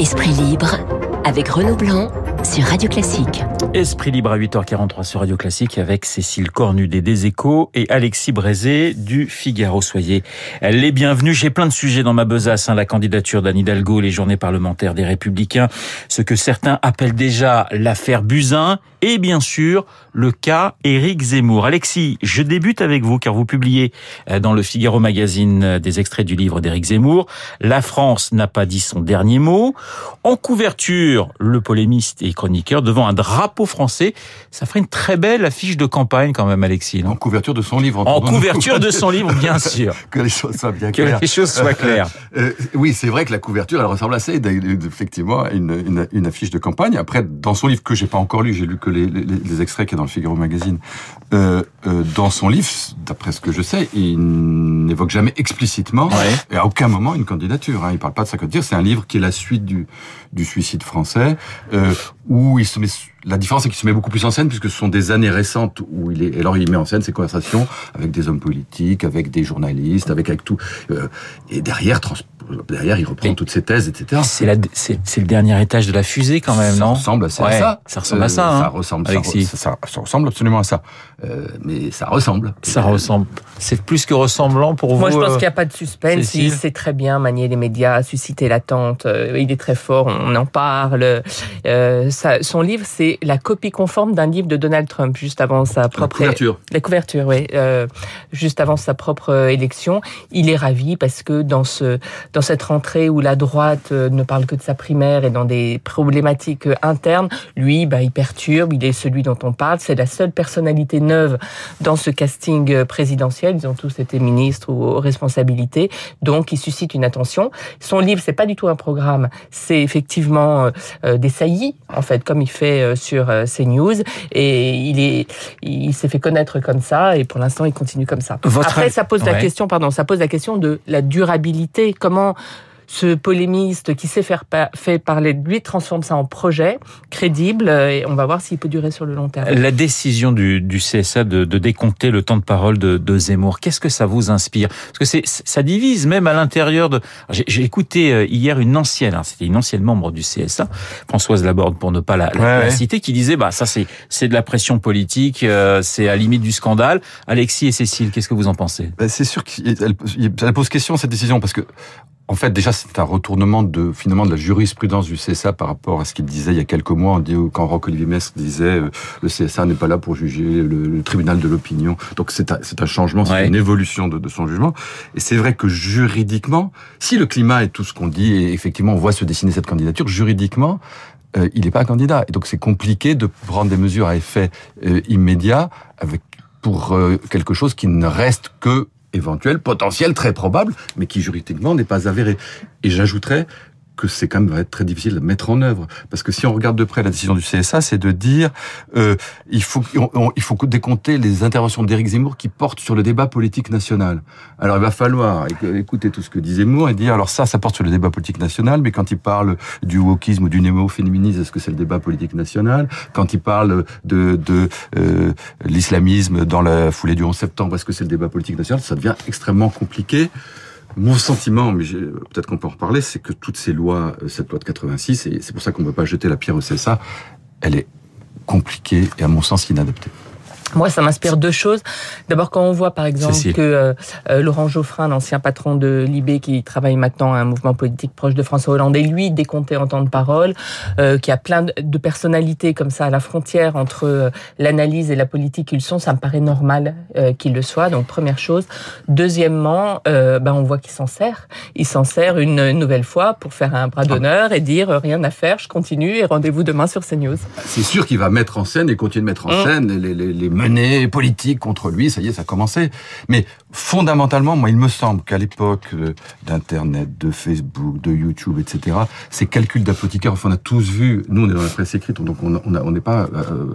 Esprit libre avec Renaud Blanc sur Radio Classique. Esprit libre à 8h43 sur Radio Classique avec Cécile Cornudet des Échos et Alexis Brézé du Figaro. Soyez les bienvenus. J'ai plein de sujets dans ma besace. Hein, la candidature d'Anne Hidalgo, les journées parlementaires des Républicains, ce que certains appellent déjà l'affaire Buzyn et bien sûr le cas Éric Zemmour. Alexis, je débute avec vous car vous publiez euh, dans le Figaro Magazine euh, des extraits du livre d'Éric Zemmour. La France n'a pas dit son dernier mot. En couverture, le polémiste et chroniqueur devant un drapeau français. Ça ferait une très belle affiche de campagne quand même, Alexis. En couverture de son livre. En couverture de son livre, bien sûr. que les choses soient bien claires. Que les choses soient claires. Euh, oui, c'est vrai que la couverture, elle ressemble assez effectivement à une, une, une, affiche de campagne. Après, dans son livre que j'ai pas encore lu, j'ai lu que les, les, les extraits qui est dans le Figaro Magazine. Euh, euh, dans son livre, d'après ce que je sais, il n'évoque jamais explicitement et à aucun moment une candidature. Hein. Il parle pas de sa candidature. C'est un livre qui est la suite du, du suicide français, euh, où il se met la différence, c'est qu'il se met beaucoup plus en scène puisque ce sont des années récentes où il est. Et alors, il met en scène ses conversations avec des hommes politiques, avec des journalistes, avec avec tout. Euh, et derrière, derrière, il reprend toutes ses thèses, etc. C'est la, c'est, le dernier étage de la fusée quand même, ça non? ressemble à ça. Ça ressemble à ça. Euh, hein, ça ressemble. Ça, ça, ça, ressemble absolument à ça. Euh, mais ça ressemble. Ça ressemble. C'est plus que ressemblant pour vous. Moi, je pense qu'il n'y a pas de suspense. Il sait très bien manier les médias, susciter l'attente. Il est très fort. On en parle. Ça, son livre, c'est la copie conforme d'un livre de Donald Trump juste avant sa propre la couverture. La couverture, oui, euh, juste avant sa propre élection. Il est ravi parce que dans ce dans cette rentrée où la droite euh, ne parle que de sa primaire et dans des problématiques euh, internes, lui, bah, il perturbe. Il est celui dont on parle. C'est la seule personnalité neuve dans ce casting euh, présidentiel. Ils ont tous été ministres ou aux responsabilités, donc il suscite une attention. Son livre, c'est pas du tout un programme. C'est effectivement des saillies, en fait, comme il fait sur CNews et il est, il s'est fait connaître comme ça et pour l'instant il continue comme ça. Après, ça pose la question, pardon, ça pose la question de la durabilité. Comment ce polémiste qui sait faire fait parler de lui transforme ça en projet crédible et on va voir s'il peut durer sur le long terme. La décision du, du CSA de, de, décompter le temps de parole de, de Zemmour, qu'est-ce que ça vous inspire? Parce que c'est ça divise même à l'intérieur de. J'ai écouté euh, hier une ancienne, hein, c'était une ancienne membre du CSA, Françoise Laborde pour ne pas la, la, citer, qui disait bah ça c'est c'est de la pression politique, euh, c'est à la limite du scandale. Alexis et Cécile, qu'est-ce que vous en pensez? Ben, C'est sûr qu'elle pose question cette décision parce que en fait, déjà, c'est un retournement de finalement de la jurisprudence du CSA par rapport à ce qu'il disait il y a quelques mois. On dit, quand Roch-Olivier Mestre disait euh, le CSA n'est pas là pour juger le, tribunal de l'opinion. Donc c'est un, un, changement, c'est une évolution de, de, son jugement. Et c'est vrai que juridiquement, si le climat est tout ce qu'on dit, et effectivement on voit se dessiner cette candidature, juridiquement, euh, il n'est pas un candidat. Et donc c'est compliqué de prendre des mesures à effet euh, immédiat avec pour euh, quelque chose qui ne reste que éventuel, potentiel, très probable, mais qui juridiquement n'est pas avéré. Et j'ajouterais que c'est quand même va être très difficile de mettre en œuvre. Parce que si on regarde de près la décision du CSA, c'est de dire euh, il faut il faut décompter les interventions d'Éric Zemmour qui portent sur le débat politique national. Alors il va falloir écouter tout ce que dit Zemmour et dire alors ça, ça porte sur le débat politique national, mais quand il parle du wokisme ou du néo-féminisme, est-ce que c'est le débat politique national? Quand il parle de, de euh, l'islamisme dans la foulée du 11 septembre, est-ce que c'est le débat politique national? Ça devient extrêmement compliqué. Mon sentiment, mais peut-être qu'on peut en reparler, c'est que toutes ces lois, euh, cette loi de 86, et c'est pour ça qu'on ne peut pas jeter la pierre au CSA, elle est compliquée et à mon sens inadaptée. Moi, ça m'inspire deux choses. D'abord, quand on voit, par exemple, que euh, euh, Laurent Geoffrin, l'ancien patron de l'IB, qui travaille maintenant à un mouvement politique proche de François Hollande, et lui décompté en temps de parole, euh, qui a plein de personnalités comme ça à la frontière entre l'analyse et la politique qu'ils sont, ça me paraît normal qu'il le soit. Donc, première chose. Deuxièmement, ben, on voit qu'il s'en sert. Il s'en sert une nouvelle fois pour faire un bras d'honneur et dire rien à faire, je continue et rendez-vous demain sur CNews. C'est sûr qu'il va mettre en scène et continuer de mettre en mmh. scène les, les, les menée politique contre lui, ça y est, ça a commencé. Mais fondamentalement, moi, il me semble qu'à l'époque euh, d'Internet, de Facebook, de YouTube, etc., ces calculs d'apothicaire, enfin, on a tous vu, nous, on est dans la presse écrite, donc on pas, euh,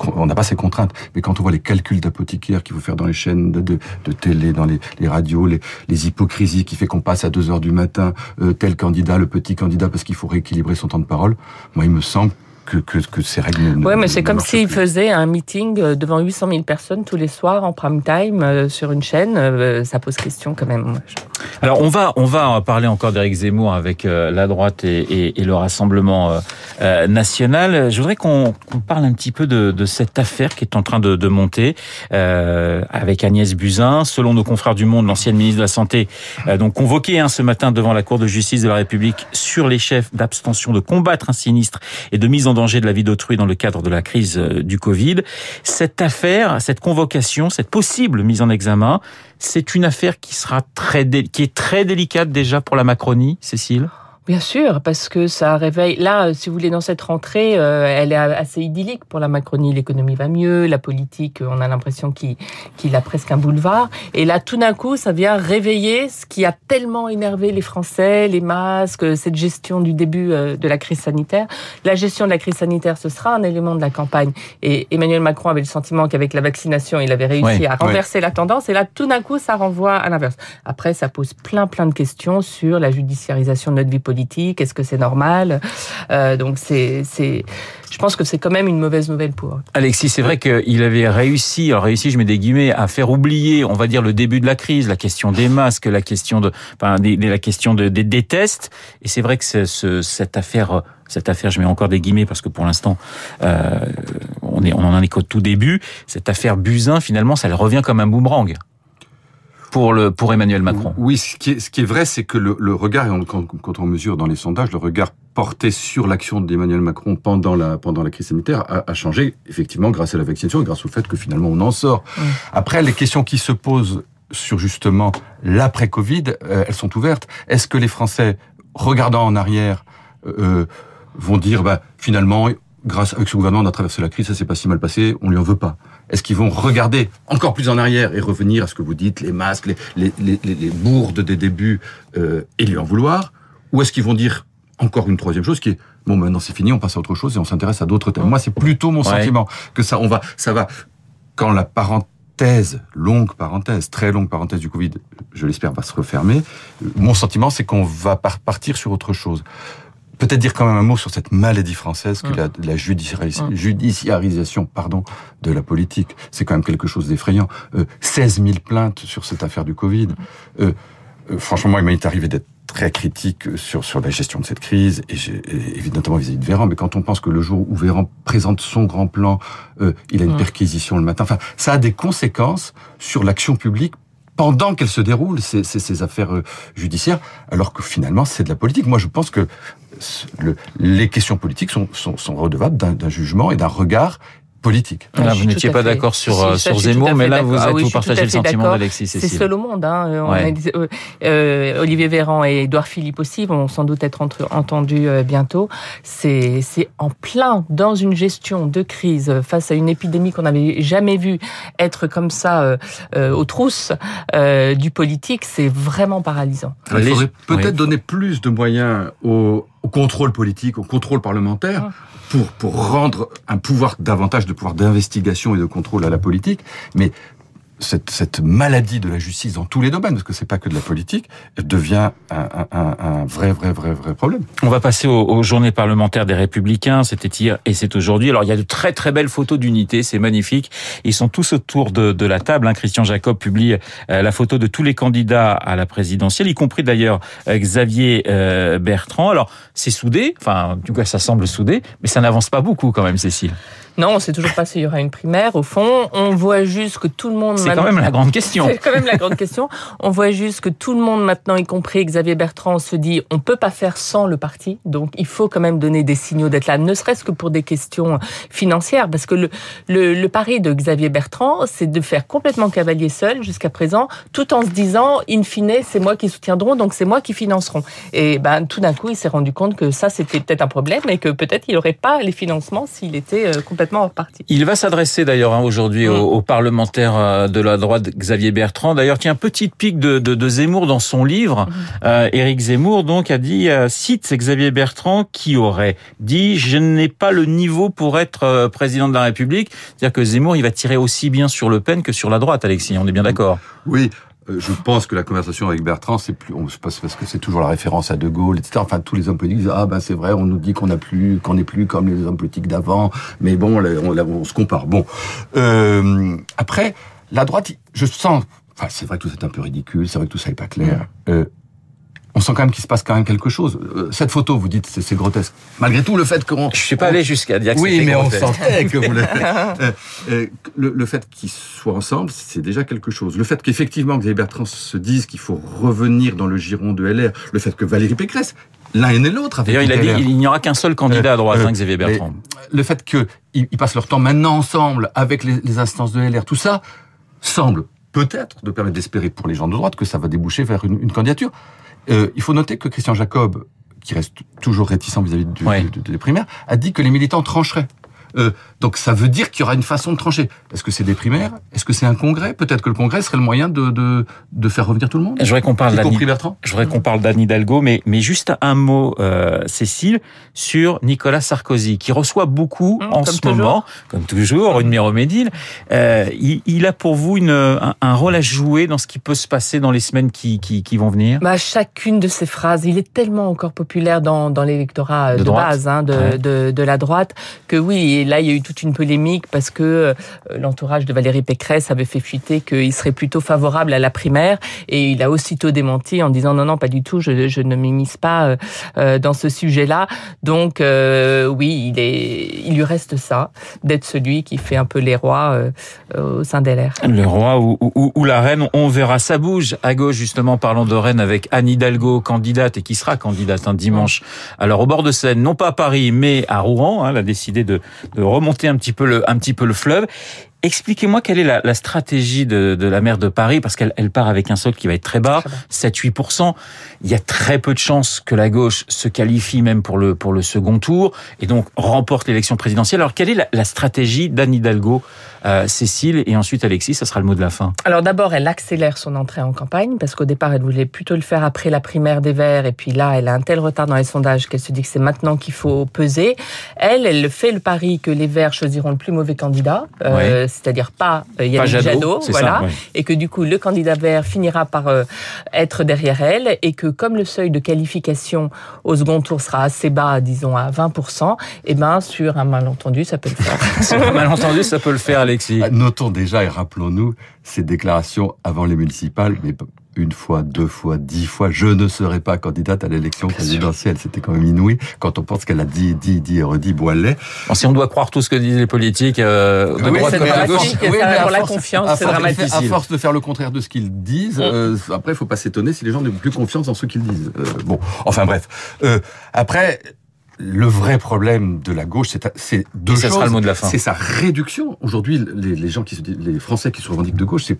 on n'a pas ces contraintes. Mais quand on voit les calculs d'apothicaire qu'il faut faire dans les chaînes de, télé, dans les, radios, les, hypocrisies qui fait qu'on passe à 2 heures du matin, euh, tel candidat, le petit candidat, parce qu'il faut rééquilibrer son temps de parole, moi, il me semble que, que, que ces règles ne Ouais, mais c'est comme s'il faisait un meeting euh, devant 800 000 personnes tous les soirs en prime time euh, sur une chaîne. Euh, Ça pose question quand même. Moi, je- Alors on va on va parler encore d'Éric Zemmour avec euh, la droite et, et- et le Rassemblement euh, euh, national. Je voudrais qu'on parle un petit peu de, de cette affaire qui est en train de, de monter euh, avec Agnès Buzyn. Selon nos confrères du Monde, l'ancienne ministre de la Santé, euh, donc convoquée hein, ce matin devant la Cour de justice de la République sur les chefs d'abstention de combattre un sinistre et de mise en danger de la vie d'autrui dans le cadre de la crise euh, du Covid. Cette affaire, cette convocation, cette possible mise en examen, c'est une affaire qui sera très qui est très délicate déjà pour la Macronie, Cécile? Bien sûr, parce que ça réveille. Là, euh, si vous voulez, dans cette rentrée, euh, elle est assez idyllique pour la Macronie. L'économie va mieux, la politique, euh, on a l'impression qu'il a presque un boulevard. Et là, tout d'un coup, ça vient réveiller ce qui a tellement énervé les Français, les masques, cette gestion du début de la crise sanitaire. La gestion de la crise sanitaire, ce sera un élément de la campagne. Et Emmanuel Macron avait le sentiment qu'avec la vaccination, il avait réussi à renverser la tendance. Et là, tout d'un coup, ça renvoie à l'inverse. Après, ça pose plein, plein de questions sur la judiciarisation de notre vie politique. Est-ce que c'est normal? Euh, Donc, c'est, c'est, je pense que c'est quand même une mauvaise nouvelle pour. Alexis, c'est vrai qu'il avait réussi, alors je mets des guillemets, à faire oublier, on va dire, le début de la crise, la question des masques, la question de, enfin, la question de, des, des tests. Et c'est vrai que cette affaire, cette affaire, je mets encore des guillemets parce que pour l'instant, euh, on est, on en est qu'au tout début. Cette affaire Buzyn, finalement, ça revient comme un boomerang pour le, pour Emmanuel Macron. Oui, ce qui est, ce qui est vrai, c'est que le, le regard, et on- quand, quand on mesure dans les sondages, le regard porté sur l'action d'Emmanuel Macron pendant la, pendant la crise sanitaire a, a changé, effectivement, grâce à la vaccination et grâce au fait que finalement on en sort. Après, les questions qui se posent sur justement l'après-Covid, euh, elles sont ouvertes. Est-ce que les Français, regardant en arrière, euh, vont dire, bah, finalement, grâce avec ce gouvernement, on a traversé la crise, ça s'est pas si mal passé, on lui en veut pas? Est-ce qu'ils vont regarder encore plus en arrière et revenir à ce que vous dites, les masques, les, les, les, les- bourdes des débuts, euh, et lui en vouloir Ou est-ce qu'ils vont dire encore une troisième chose qui est bon maintenant c'est fini, on passe à autre chose et on s'intéresse à d'autres thèmes. Moi c'est plutôt mon Ouais. sentiment que ça on va ça va quand la parenthèse longue parenthèse très longue parenthèse du Covid, je l'espère va se refermer. Mon sentiment c'est qu'on va par- partir sur autre chose. Peut-être dire quand même un mot sur cette maladie française que Mm. la, la judiciaris- Mm. judiciarisation pardon, de la politique. C'est quand même quelque chose d'effrayant. Euh, 16 000 plaintes sur cette affaire du Covid. Euh, euh, franchement, moi, il m'est arrivé d'être très critique sur sur la gestion de cette crise et, et évidemment vis-à-vis de Véran mais quand on pense que le jour où Véran présente son grand plan euh, il a une Mm. perquisition le matin enfin ça a des conséquences sur l'action publique pendant qu'elle se déroule ces, affaires euh, judiciaires alors que finalement c'est de la politique. Moi je pense que les questions politiques sont, redevables d'un jugement et d'un regard politique. Là, vous n'étiez pas d'accord sur, Si, ça, sur Zemmour, mais là, vous, d'accord. Ah êtes, oui, vous partagez le sentiment d'Alexis C'est seul au monde. Hein. Euh, on Ouais. a dit- euh, euh, Olivier Véran et Édouard Philippe aussi vont sans doute être entre- entendus euh, bientôt. C'est c'est en plein dans une gestion de crise face à une épidémie qu'on n'avait jamais vue être comme ça euh, euh, aux trousses euh, du politique. C'est vraiment paralysant. Alors, il faudrait peut-être oui. donner plus de moyens au, au contrôle politique, au contrôle parlementaire, Ah. pour, pour rendre un pouvoir davantage de pouvoir d'investigation et de contrôle à la politique. Mais cette, maladie de la justice dans tous les domaines, parce que c'est pas que de la politique, devient un, vrai, vrai, vrai, vrai problème. On va passer aux, journées parlementaires des Républicains. C'était hier et c'est aujourd'hui. Alors il y a de très très belles photos d'unité, c'est magnifique. Ils sont tous autour de, de la table. hein. Christian Jacob publie euh, la photo de tous les candidats à la présidentielle, y compris d'ailleurs euh, Xavier euh, Bertrand. Alors c'est soudé, enfin du coup ça semble soudé, mais ça n'avance pas beaucoup quand même, Cécile. Non, on sait toujours pas s'il y aura une primaire. Au fond, on voit juste que tout le monde. C'est quand même la grande question. C'est quand même la grande question. On voit juste que tout le monde maintenant, y compris Xavier Bertrand, se dit on peut pas faire sans le parti. Donc il faut quand même donner des signaux d'être là, ne serait-ce que pour des questions financières, parce que le, le, le pari de Xavier Bertrand, c'est de faire complètement cavalier seul jusqu'à présent, tout en se disant in fine c'est moi qui soutiendront, donc c'est moi qui financeront. Et ben tout d'un coup il s'est rendu compte que ça c'était peut-être un problème et que peut-être il n'aurait pas les financements s'il était euh, complètement hors parti. Il va s'adresser d'ailleurs hein, aujourd'hui Mm. aux, aux parlementaires euh, de la droite, Xavier Bertrand. D'ailleurs, tiens, petite pique de, de, de Zemmour dans son livre. Euh, Éric Zemmour donc a dit, euh, cite Xavier Bertrand, qui aurait dit je n'ai pas le niveau pour être euh, président de la République. C'est-à-dire que Zemmour, il va tirer aussi bien sur Le Pen que sur la droite, Alexis. On est bien d'accord? Oui. Euh, je pense que la conversation avec Bertrand, c'est plus, on se passe parce que c'est toujours la référence à De Gaulle, etc. Enfin, tous les hommes politiques disent ah ben c'est vrai, on nous dit qu'on n'a plus, qu'on n'est plus comme les hommes politiques d'avant, mais bon, on, se compare. Bon, euh, après la droite, je sens, enfin c'est vrai que tout c'est un peu ridicule, c'est vrai que tout ça est pas clair. Euh, on sent quand même qu'il se passe quand même quelque chose. Euh, cette photo, vous dites, c'est grotesque. Malgré tout, le fait qu'on... Je suis pas allé jusqu'à dire que Oui, mais grotesque. on sentait que vous euh, euh, le, le fait qu'ils soient ensemble, c'est déjà quelque chose. Le fait qu'effectivement, Xavier Bertrand se dise qu'il faut revenir dans le giron de LR, le fait que Valérie Pécresse, l'un et l'autre... D'ailleurs, il a dit il n'y aura qu'un seul candidat à droite, hein, Xavier Bertrand. Le fait qu'ils ils passent leur temps maintenant ensemble, avec les, les instances de LR, tout ça, semble peut-être de permettre d'espérer pour les gens de droite que ça va déboucher vers une, une candidature. Euh, il faut noter que Christian Jacob, qui reste toujours réticent vis-à-vis -vis ouais. des primaires, a dit que les militants trancheraient. Euh, donc ça veut dire qu'il y aura une façon de trancher. Est-ce que c'est des primaires? Est-ce que c'est un congrès? Peut-être que le congrès serait le moyen de, de, de faire revenir tout le monde? Je voudrais qu'on parle d'Anne Je voudrais qu'on parle d'Anne Hidalgo, mais, mais juste un mot, euh, Cécile, sur Nicolas Sarkozy, qui reçoit beaucoup mmh, en ce toujours. moment, comme toujours, une Méromédine. Euh, il, il, a pour vous une, un, un, rôle à jouer dans ce qui peut se passer dans les semaines qui, qui, qui vont venir? Bah, Chacune de ses phrases, il est tellement encore populaire dans, dans l'électorat de, de base hein, de, ouais. de, de, la droite que oui, et là il y a eu toute une polémique parce que euh, l'entourage de Valérie Pécresse avait fait fuiter qu'il serait plutôt favorable à la primaire et il a aussitôt démenti en disant non non pas du tout, je, je ne m'immisce pas euh, dans ce sujet-là. Donc euh, oui, il est, il lui reste ça d'être celui qui fait un peu les rois euh, au sein des LR. Le roi ou, ou, ou, la reine, on verra. Ça bouge à gauche justement. Parlons de reine avec Anne Hidalgo, candidate et qui sera candidate un dimanche. Alors au bord de Seine, non pas à Paris mais à Rouen. Hein, elle a décidé de remonter un petit peu le, un petit peu le fleuve. Expliquez-moi quelle est la, la stratégie de, de, la maire de Paris, parce qu'elle elle part avec un solde qui va être très bas, 7-8%. Il y a très peu de chances que la gauche se qualifie même pour le, pour le second tour, et donc remporte l'élection présidentielle. Alors quelle est la, la stratégie d'Anne Hidalgo euh, Cécile et ensuite Alexis, ça sera le mot de la fin. Alors d'abord, elle accélère son entrée en campagne parce qu'au départ, elle voulait plutôt le faire après la primaire des Verts et puis là, elle a un tel retard dans les sondages qu'elle se dit que c'est maintenant qu'il faut peser. Elle, elle fait le pari que les Verts choisiront le plus mauvais candidat, euh, c'est-à-dire pas euh, Yannick pas Jadot, Jadot voilà, ça, ouais. et que du coup le candidat Vert finira par euh, être derrière elle et que comme le seuil de qualification au second tour sera assez bas, disons à 20%, et eh ben sur un malentendu, ça peut le faire. sur un malentendu, ça peut le faire, Alexis. Notons déjà et rappelons-nous ces déclarations avant les municipales, mais une fois, deux fois, dix fois, je ne serai pas candidate à l'élection présidentielle. C'était quand même inouï quand on pense qu'elle a dit, dit, dit et redit, l'est. Bon, si on doit croire tout ce que disent les politiques, euh, de oui, droite comme de gauche, oui, mais pour la confiance, c'est dramatique. À force de faire le contraire de ce qu'ils disent, mmh. euh, après, il faut pas s'étonner si les gens n'ont plus confiance en ce qu'ils disent. Euh, bon, enfin bref. Euh, après, le vrai problème de la gauche, c'est deux ça choses. Sera le mot de la fin. C'est sa réduction. Aujourd'hui, les, les, gens qui se, les Français qui se revendiquent de gauche, c'est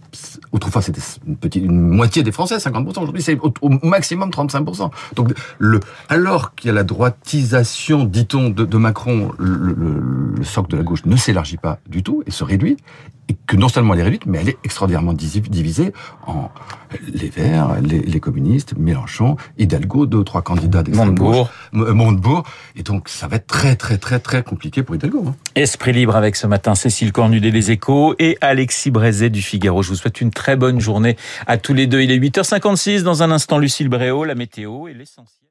autrefois c'était une petite, une moitié des Français, 50%. Aujourd'hui, c'est au, au, maximum 35%. Donc, le, alors qu'il y a la droitisation, dit-on, de, de, Macron, le, le, le, socle de la gauche ne s'élargit pas du tout et se réduit. Et que non seulement elle est réduite, mais elle est extraordinairement divisée en les Verts, les, les communistes, Mélenchon, Hidalgo, deux ou trois candidats d'extrême gauche, Montebourg. Et donc, ça va être très, très, très, très compliqué pour Hidalgo. Hein. Esprit libre avec ce matin Cécile Cornudet des Échos et Alexis Brézet du Figaro. Je vous souhaite une très bonne journée à tous les deux. Il est 8h56. Dans un instant, Lucille Bréau, la météo et l'essentiel.